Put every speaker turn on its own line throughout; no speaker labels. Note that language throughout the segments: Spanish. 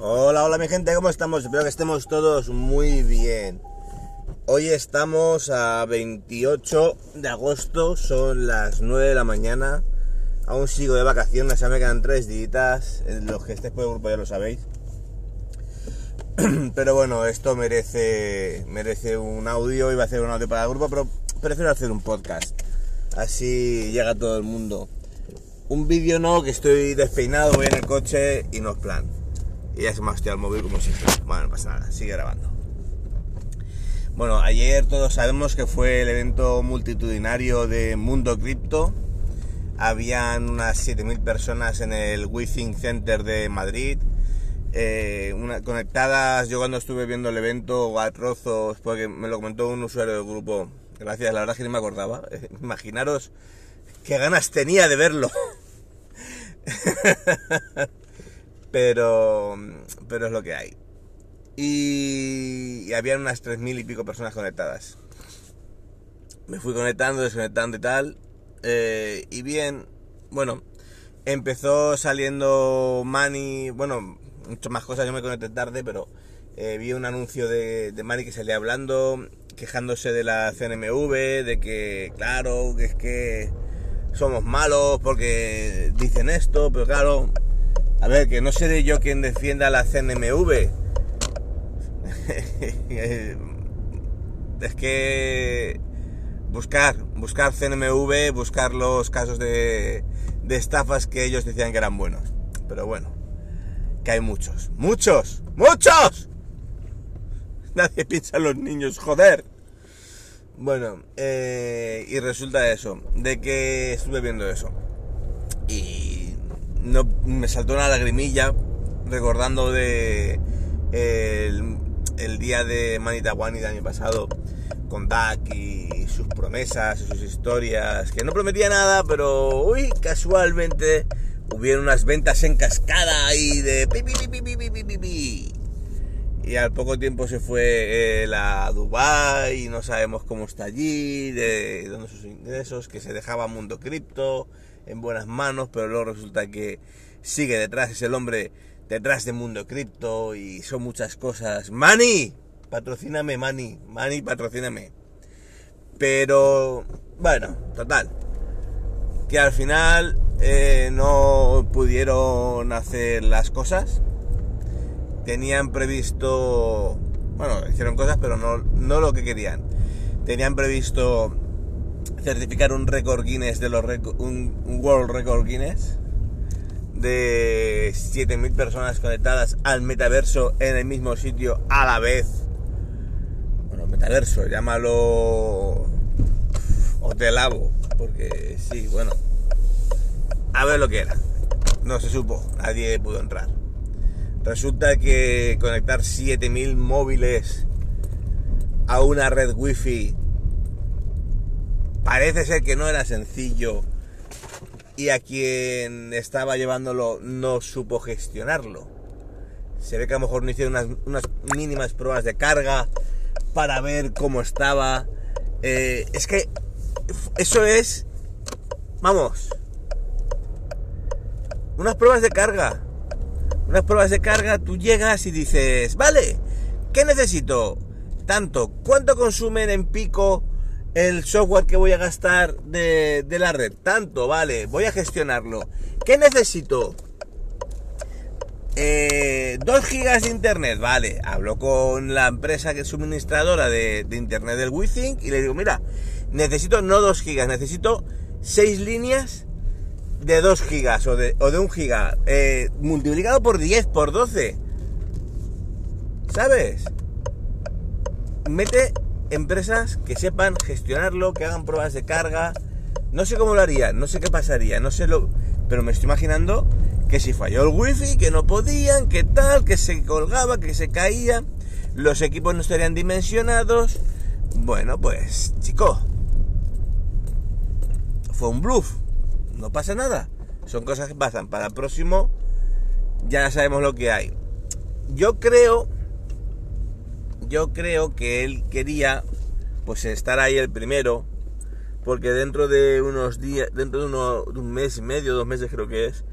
Hola, hola mi gente, ¿cómo estamos? Espero que estemos todos muy bien. Hoy estamos a 28 de agosto, son las 9 de la mañana. Aún sigo de vacaciones, ya me quedan tres días. Los que estéis por el grupo ya lo sabéis. Pero bueno, esto merece, merece un audio. Iba a hacer un audio para el grupo, pero prefiero hacer un podcast. Así llega todo el mundo. Un vídeo no, que estoy despeinado, voy en el coche y no es plan. Y ya se me ha el móvil como siempre. Bueno, no pasa nada, sigue grabando. Bueno, ayer todos sabemos que fue el evento multitudinario de Mundo Cripto. Habían unas 7.000 personas en el WeThink Center de Madrid. Eh, conectadas, yo cuando estuve viendo el evento a trozos, porque me lo comentó un usuario del grupo, gracias, la verdad es que ni me acordaba. Imaginaros qué ganas tenía de verlo. pero, pero es lo que hay. Y, y habían unas 3.000 y pico personas conectadas. Me fui conectando, desconectando y tal. Eh, y bien, bueno, empezó saliendo Mani, bueno, muchas más cosas, yo me conecté tarde, pero eh, vi un anuncio de, de Mani que salía hablando, quejándose de la CNMV, de que, claro, que es que somos malos porque dicen esto, pero claro, a ver, que no seré yo quien defienda la CNMV. es que buscar, buscar CNMV, buscar los casos de, de estafas que ellos decían que eran buenos. Pero bueno, que hay muchos, muchos, muchos. Nadie piensa en los niños, joder. Bueno, eh, y resulta eso, de que estuve viendo eso. No, me saltó una lagrimilla recordando de el, día de Manitawani del año pasado con Dak y sus promesas y sus historias, que no prometía nada, pero uy, casualmente hubieron unas ventas en cascada y de pi, pi, pi, y al poco tiempo se fue él a Dubai y no sabemos cómo está allí, de dónde sus ingresos, que se dejaba Mundo Cripto en buenas manos, pero luego resulta que sigue detrás, es el hombre detrás de Mundo Cripto y son muchas cosas. Mani, patrocíname, Mani, Mani, patrocíname. Pero, bueno, total. Que al final eh, no pudieron hacer las cosas. Tenían previsto, bueno, hicieron cosas, pero no, no lo que querían. Tenían previsto certificar un récord Guinness de los un, World Record Guinness de 7000 personas conectadas al metaverso en el mismo sitio a la vez. Bueno, metaverso, llámalo hotelabo, porque sí, bueno. A ver lo que era. No se supo, nadie pudo entrar. Resulta que conectar 7000 móviles a una red wifi Parece ser que no era sencillo y a quien estaba llevándolo no supo gestionarlo. Se ve que a lo mejor no hicieron unas, mínimas pruebas de carga para ver cómo estaba. Eh, es que eso es, vamos, unas pruebas de carga. Unas pruebas de carga, tú llegas y dices, vale, ¿qué necesito? Tanto, ¿cuánto consumen en pico el software que voy a gastar de, la red. Tanto, vale, voy a gestionarlo. ¿Qué necesito? Eh, 2 gigas de internet, vale. Hablo con la empresa que es suministradora de, internet del WeThink y le digo, mira, necesito no 2 gigas, necesito 6 líneas de 2 gigas o de, o de 1 giga, eh, multiplicado por 10, por 12. ¿Sabes? Mete empresas que sepan gestionarlo, que hagan pruebas de carga, No sé cómo lo haría, no sé qué pasaría, no sé lo... Pero me estoy imaginando que si falló el wifi, que no podían, que tal, que se colgaba, que se caía, los equipos no estarían dimensionados. Bueno, pues, chico, fue un bluff, no pasa nada. Son cosas que pasan. Para el próximo ya sabemos lo que hay. Yo creo, yo creo que él quería, pues estar ahí el primero, porque dentro de unos días, dentro de, uno, de un mes y medio, dos meses creo que es,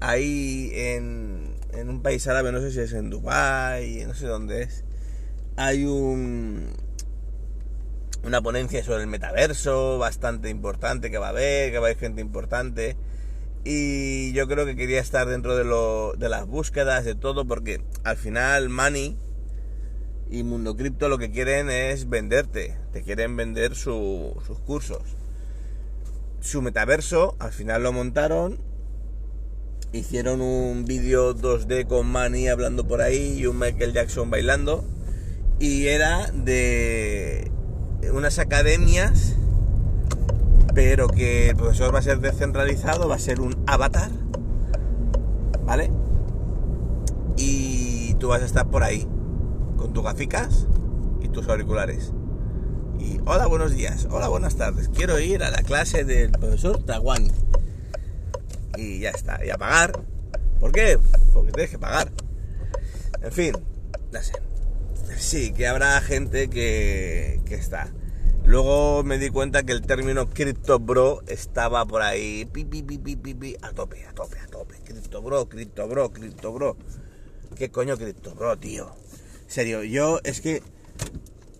ahí en, en un país árabe, no sé si es en Dubái, no sé dónde es, hay un una ponencia sobre el metaverso bastante importante que va a haber, que va a haber gente importante. Y yo creo que quería estar dentro de, lo, de las búsquedas, de todo, porque al final Money y Mundo Cripto lo que quieren es venderte, te quieren vender sus cursos. Su metaverso, al final lo montaron, hicieron un vídeo 2D con Money hablando por ahí y un Michael Jackson bailando. Y era de unas academias, pero que el profesor va a ser descentralizado, va a ser un avatar, ¿vale? Y tú vas a estar por ahí, con tus gaficas y tus auriculares. Y hola, buenos días, hola, buenas tardes, quiero ir a la clase del profesor Tawani. Y ya está, y a pagar. ¿Por qué? Porque tienes que pagar. En fin, no sé sí, que habrá gente que, que está. Luego me di cuenta que el término Crypto Bro estaba por ahí pi, pi, pi, pi, a tope, a tope, a tope. Crypto Bro, Crypto Bro, Crypto Bro. ¿Qué coño Crypto Bro, tío? Serio, yo es que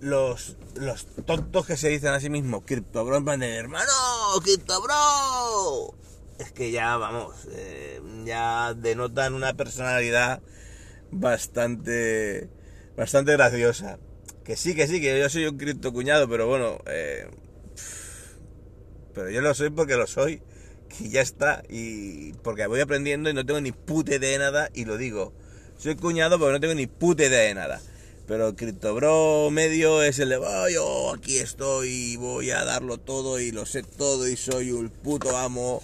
los, los tontos que se dicen a sí mismos Crypto Bro en plan de hermano, Crypto Bro. Es que ya, vamos, eh, ya denotan una personalidad bastante bastante graciosa. Que sí, que sí, que yo soy un cripto cuñado, pero bueno, eh, pero yo lo soy porque lo soy, que ya está, y porque voy aprendiendo y no tengo ni puta idea de nada, y lo digo, soy cuñado porque no tengo ni puta idea de nada. Pero el criptobro medio es el de, oh, yo aquí estoy, voy a darlo todo y lo sé todo y soy un puto amo.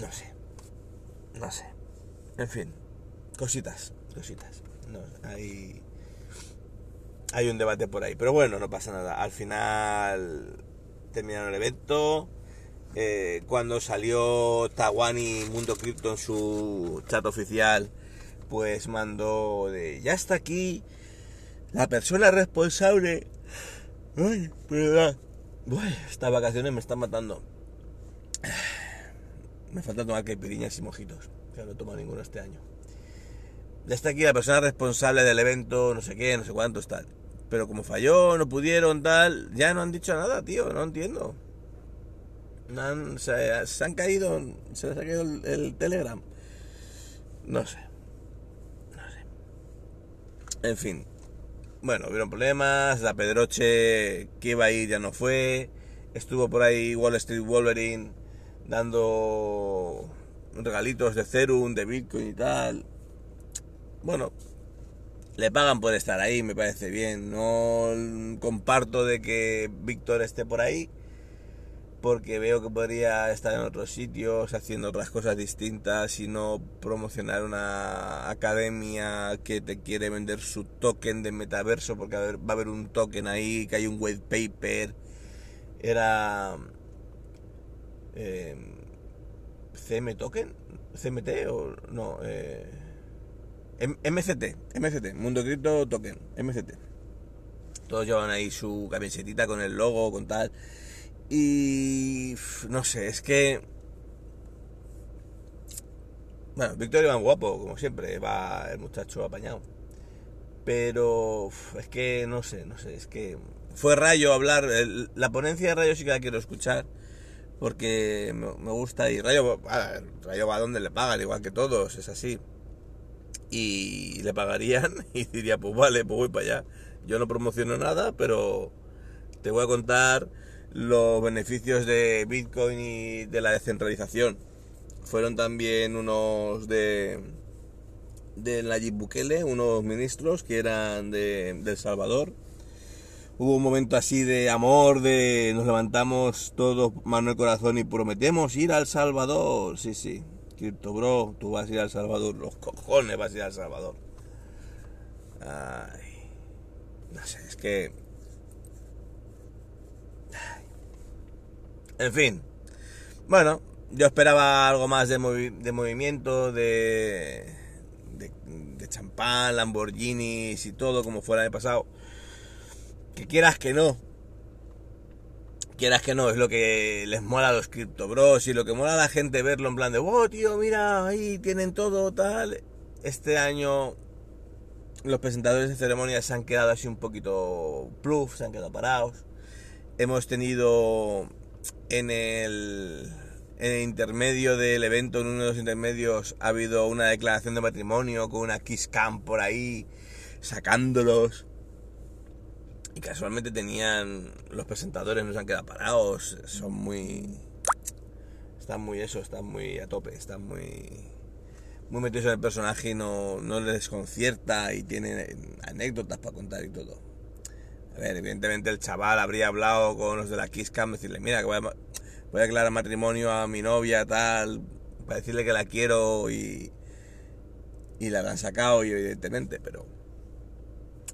No sé, no sé. En fin. Cositas, cositas. hay, hay un debate por ahí. Pero bueno, no pasa nada. Al final terminaron el evento. Eh, cuando salió Tawani Mundo Crypto en su chat oficial, pues mandó de ya está aquí la persona responsable. Ay, verdad. estas vacaciones me están matando. Me falta tomar caipiriñas y mojitos. Que no tomo ninguno este año ya está aquí la persona responsable del evento, no sé qué, no sé cuántos, tal. Pero como falló, no pudieron, tal, ya no han dicho nada, tío, no entiendo. Se, han caído, se les ha caído el, Telegram. No sé. No sé. En fin. Bueno, hubieron problemas, la Pedroche que iba a ir ya no fue. Estuvo por ahí Wall Street Wolverine dando regalitos de Serum, de Bitcoin y tal bueno, le pagan por estar ahí, me parece bien. No comparto de que Víctor esté por ahí, porque veo que podría estar en otros sitios haciendo otras cosas distintas y no promocionar una academia que te quiere vender su token de metaverso, porque va a haber un token ahí, que hay un white paper. Era... CM token, CMT o no, eh, MCT, MCT, Mundo Cripto Token, MCT. Todos llevan ahí su camisetita con el logo, con tal. Y no sé, es que. Bueno, Víctor Iván guapo, como siempre, va el muchacho apañado. Pero es que no sé, no sé, es que fue Rayo hablar. la ponencia de Rayo sí que la quiero escuchar. Porque me, gusta y Rayo, Rayo va donde le pagan, igual que todos, es así y le pagarían y diría, pues vale, pues voy para allá. Yo no promociono nada, pero te voy a contar los beneficios de Bitcoin y de la descentralización. Fueron también unos de de Bukele, unos ministros que eran de, El Salvador, hubo un momento así de amor, de nos levantamos todos mano el corazón y prometemos ir al Salvador. Sí, sí, Crypto Bro, tú vas a ir al Salvador, los cojones vas a ir al Salvador. Ay, no sé, es que... En fin, bueno, yo esperaba algo más de, de movimiento, de, de, de champán, Lamborghinis y todo como fuera el pasado que quieras que no, quieras que no, es lo que les mola a los Crypto Bros y lo que mola a la gente verlo en plan de, oh tío, mira, ahí tienen todo tal. Este año los presentadores de ceremonias se han quedado así un poquito pluf, se han quedado parados. Hemos tenido en el, en el intermedio del evento, en uno de los intermedios, ha habido una declaración de matrimonio con una kiss cam por ahí, sacándolos. Y casualmente tenían. Los presentadores no se han quedado parados. Son muy. Están muy eso, están muy a tope, están muy. Muy metidos en el personaje y no, no les desconcierta y tienen anécdotas para contar y todo. Evidentemente el chaval habría hablado con los de la Kiss Cam, decirle, mira, que voy a, voy declarar matrimonio a mi novia, tal, para decirle que la quiero y, y la han sacado, y evidentemente, pero.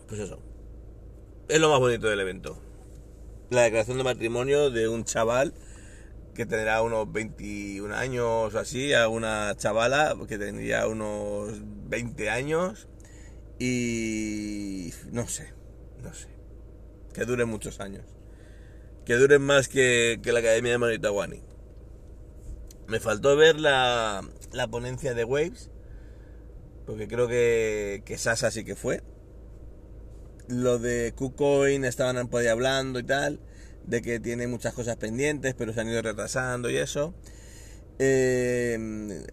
Pues eso, es lo más bonito del evento. La declaración de matrimonio de un chaval que tendrá unos 21 años o así, a una chavala que tendría unos 20 años y no sé, no sé, que duren muchos años, que duren más que, la Academia de Manitawani. Me faltó ver la, la ponencia de Waves, porque creo que, que Sasa sí que fue lo de KuCoin estaban por ahí hablando y tal, de que tiene muchas cosas pendientes, pero se han ido retrasando y eso. Eh,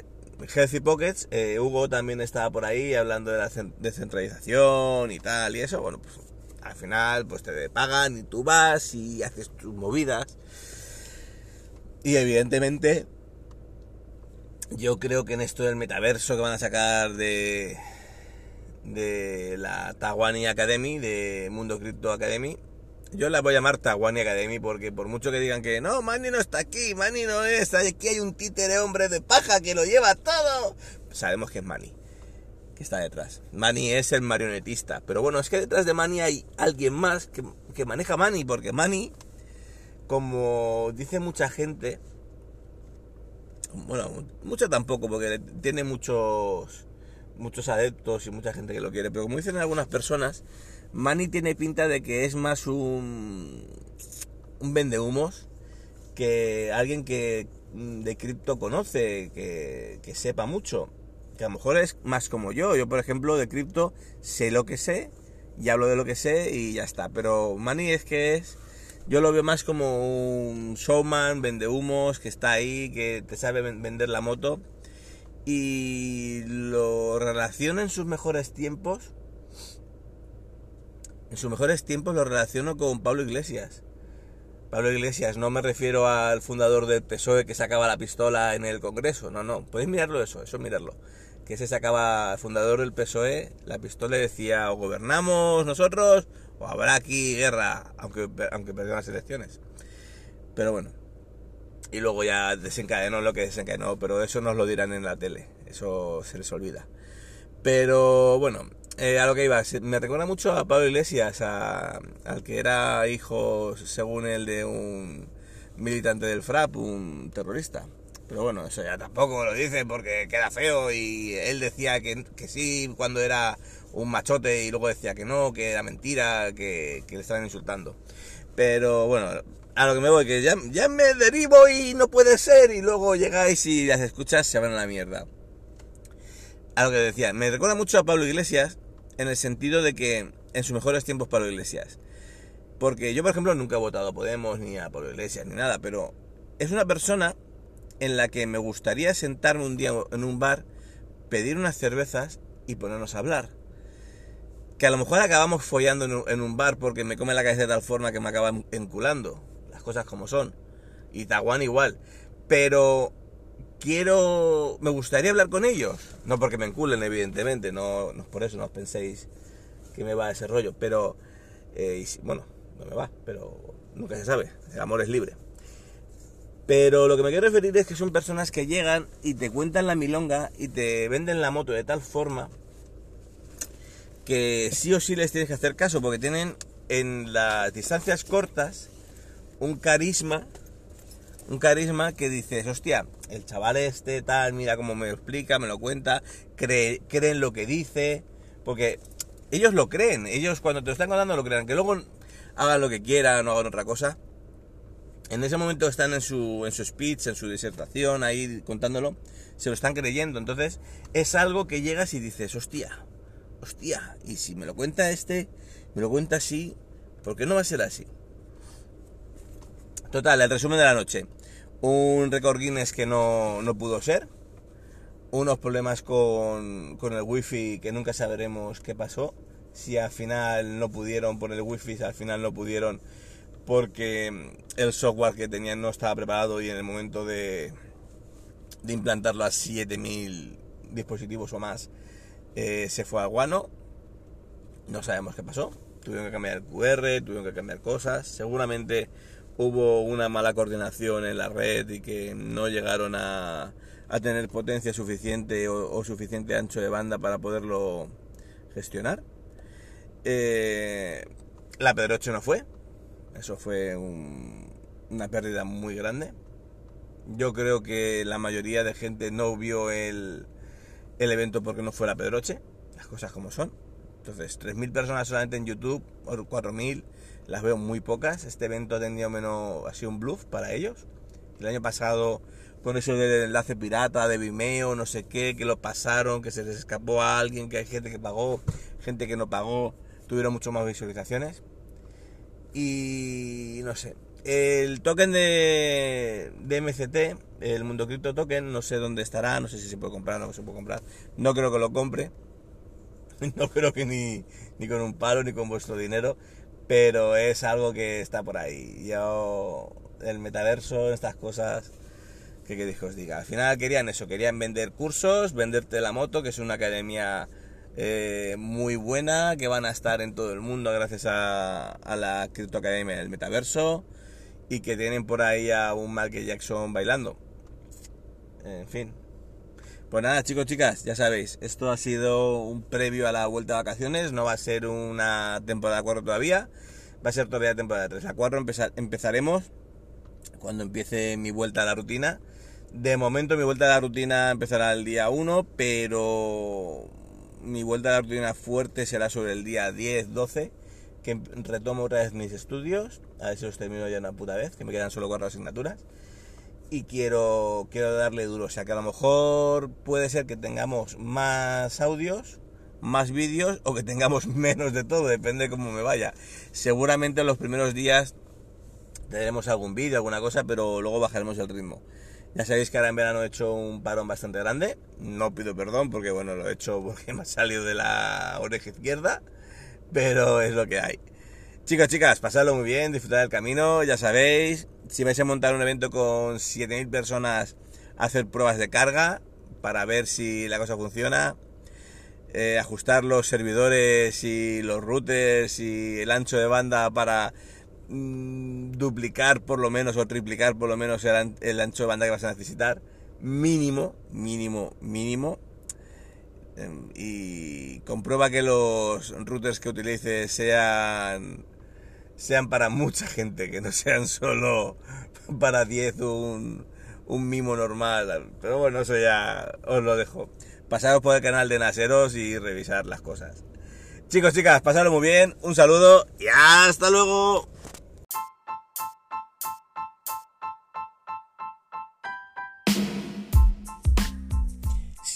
Healthy Pockets, eh, Hugo también estaba por ahí hablando de la descentralización y tal y eso. Bueno, pues al final pues te pagan y tú vas y haces tus movidas. Y evidentemente yo creo que en esto del metaverso que van a sacar de, de la Tawani Academy, de Mundo Crypto Academy. Yo la voy a llamar Tawani Academy porque por mucho que digan que no, Manny no está aquí, Manny no es, aquí hay un títere hombre de paja que lo lleva todo. Sabemos que es Manny, está detrás. Manny es el marionetista, pero bueno, es que detrás de Manny hay alguien más que, que maneja Manny, porque Manny, como dice mucha gente, bueno, mucha tampoco, porque tiene muchos muchos adeptos y mucha gente que lo quiere, pero como dicen algunas personas, Manny tiene pinta de que es más un, un vendehumos que alguien que mm, de cripto conoce, que, que sepa mucho, a lo mejor es más como yo. Yo, por ejemplo, de cripto sé lo que sé y hablo de lo que sé y ya está. Pero Manny es que es, yo lo veo más como un showman, vendehumos, que está ahí, que te sabe vender la moto y lo relaciono en sus mejores tiempos. En sus mejores tiempos lo relaciono con Pablo Iglesias. Pablo Iglesias, no me refiero al fundador del PSOE que sacaba la pistola en el Congreso, no, no, podéis mirarlo eso, eso mirarlo. Que se sacaba, fundador del PSOE, la pistola decía o gobernamos nosotros o habrá aquí guerra, aunque, aunque perdió las elecciones. Pero bueno, y luego ya desencadenó lo que desencadenó, pero eso nos lo dirán en la tele, eso se les olvida. Pero bueno, eh, a lo que iba, me recuerda mucho a Pablo Iglesias, al que era hijo, según él, de un militante del FRAP, un terrorista. Pero bueno, eso ya tampoco lo dice porque queda feo y él decía que, que sí cuando era un machote y luego decía que no, que era mentira, que, que le estaban insultando. Pero bueno, a lo que me voy, que ya, ya me derivo y no puede ser, y luego llegáis y las escuchas se van a la mierda. A lo que decía, me recuerda mucho a Pablo Iglesias, en el sentido de que en sus mejores tiempos Pablo Iglesias. Porque yo, por ejemplo, nunca he votado a Podemos, ni a Pablo Iglesias, ni nada, pero es una persona en la que me gustaría sentarme un día en un bar, pedir unas cervezas y ponernos a hablar. Que a lo mejor acabamos follando en un, bar porque me come la cabeza de tal forma que me acaba enculando cosas como son. Y Taiwán igual. Pero quiero... Me gustaría hablar con ellos. No porque me enculen, evidentemente. No, no por eso, no os penséis que me va a ese rollo. Pero, eh, bueno, no me va, pero nunca se sabe, el amor es libre. Pero lo que me quiero referir es que son personas que llegan y te cuentan la milonga y te venden la moto de tal forma que sí o sí les tienes que hacer caso porque tienen en las distancias cortas un carisma, un carisma que dices, hostia, el chaval este tal, mira cómo me lo explica, me lo cuenta, cree, creen lo que dice, porque ellos lo creen, ellos cuando te lo están contando lo creen, que luego hagan lo que quieran o hagan otra cosa. En ese momento están en su, en su speech, en su disertación, ahí contándolo, se lo están creyendo. Entonces es algo que llegas y dices, hostia, hostia, y si me lo cuenta este, me lo cuenta así, ¿por qué no va a ser así? Total, el resumen de la noche. Un récord Guinness que no, no pudo ser. Unos problemas con, con el wifi que nunca sabremos qué pasó si al final no pudieron por el wifi, si al final no pudieron porque el software que tenían no estaba preparado y en el momento de, de implantarlo a 7000 dispositivos o más eh, se fue a guano. No sabemos qué pasó. Tuvieron que cambiar el QR, tuvieron que cambiar cosas. Seguramente hubo una mala coordinación en la red y que no llegaron a, a tener potencia suficiente o, suficiente ancho de banda para poderlo gestionar. Eh, la Pedroche no fue. Eso fue una pérdida muy grande. Yo creo que la mayoría de gente no vio el, el evento porque no fue la Pedroche. Las cosas como son. Entonces, 3.000 personas solamente en YouTube, o 4.000, las veo muy pocas. Este evento ha tenido menos, ha sido un bluff para ellos. El año pasado, con eso del enlace pirata de Vimeo, no sé qué, que lo pasaron, que se les escapó a alguien, que hay gente que pagó, gente que no pagó tuvieron mucho más visualizaciones. Y no sé. El token de, de MCT, el Mundo Crypto Token, no sé dónde estará, no sé si se puede comprar o no se puede comprar. No creo que lo compre. No creo que ni, ni con un palo ni con vuestro dinero. Pero es algo que está por ahí. Yo, el metaverso, estas cosas, que queréis que os diga. Al final querían eso, querían vender cursos, venderte la moto, que es una academia eh, muy buena que van a estar en todo el mundo gracias a, a la Academia del Metaverso y que tienen por ahí a un Michael Jackson bailando. En fin. Pues nada, chicos, chicas, ya sabéis, esto ha sido un previo a la vuelta de vacaciones, no va a ser una temporada 4 todavía, va a ser todavía temporada 3. La 4 empezaremos cuando empiece mi vuelta a la rutina. De momento mi vuelta a la rutina empezará el día 1, pero mi vuelta a la rutina fuerte será sobre el día 10, 12, que retomo otra vez mis estudios, a ver si los termino ya una puta vez, que me quedan solo cuatro asignaturas. Y quiero, quiero darle duro, o sea que a lo mejor puede ser que tengamos más audios, más vídeos o que tengamos menos de todo, depende de cómo me vaya. Seguramente en los primeros días tendremos algún vídeo, alguna cosa, pero luego bajaremos el ritmo. Ya sabéis que ahora en verano he hecho un parón bastante grande. No pido perdón porque, bueno, lo he hecho porque me ha salido de la oreja izquierda. Pero es lo que hay. Chicos, chicas, pasadlo muy bien, disfrutad del camino. Ya sabéis, si vais a montar un evento con 7.000 personas, hacer pruebas de carga para ver si la cosa funciona. Eh, ajustar los servidores y los routers y el ancho de banda para Mm, duplicar por lo menos o triplicar por lo menos el, ancho de banda que vas a necesitar. Mínimo, mínimo, mínimo. Em, y comprueba que los routers que utilices sean sean para mucha gente, que no sean solo para 10 un, un mimo normal. Pero bueno, eso ya os lo dejo. Pasaros por el canal de Naseros y revisar las cosas. Chicos, chicas, pasadlo muy bien, un saludo y hasta luego.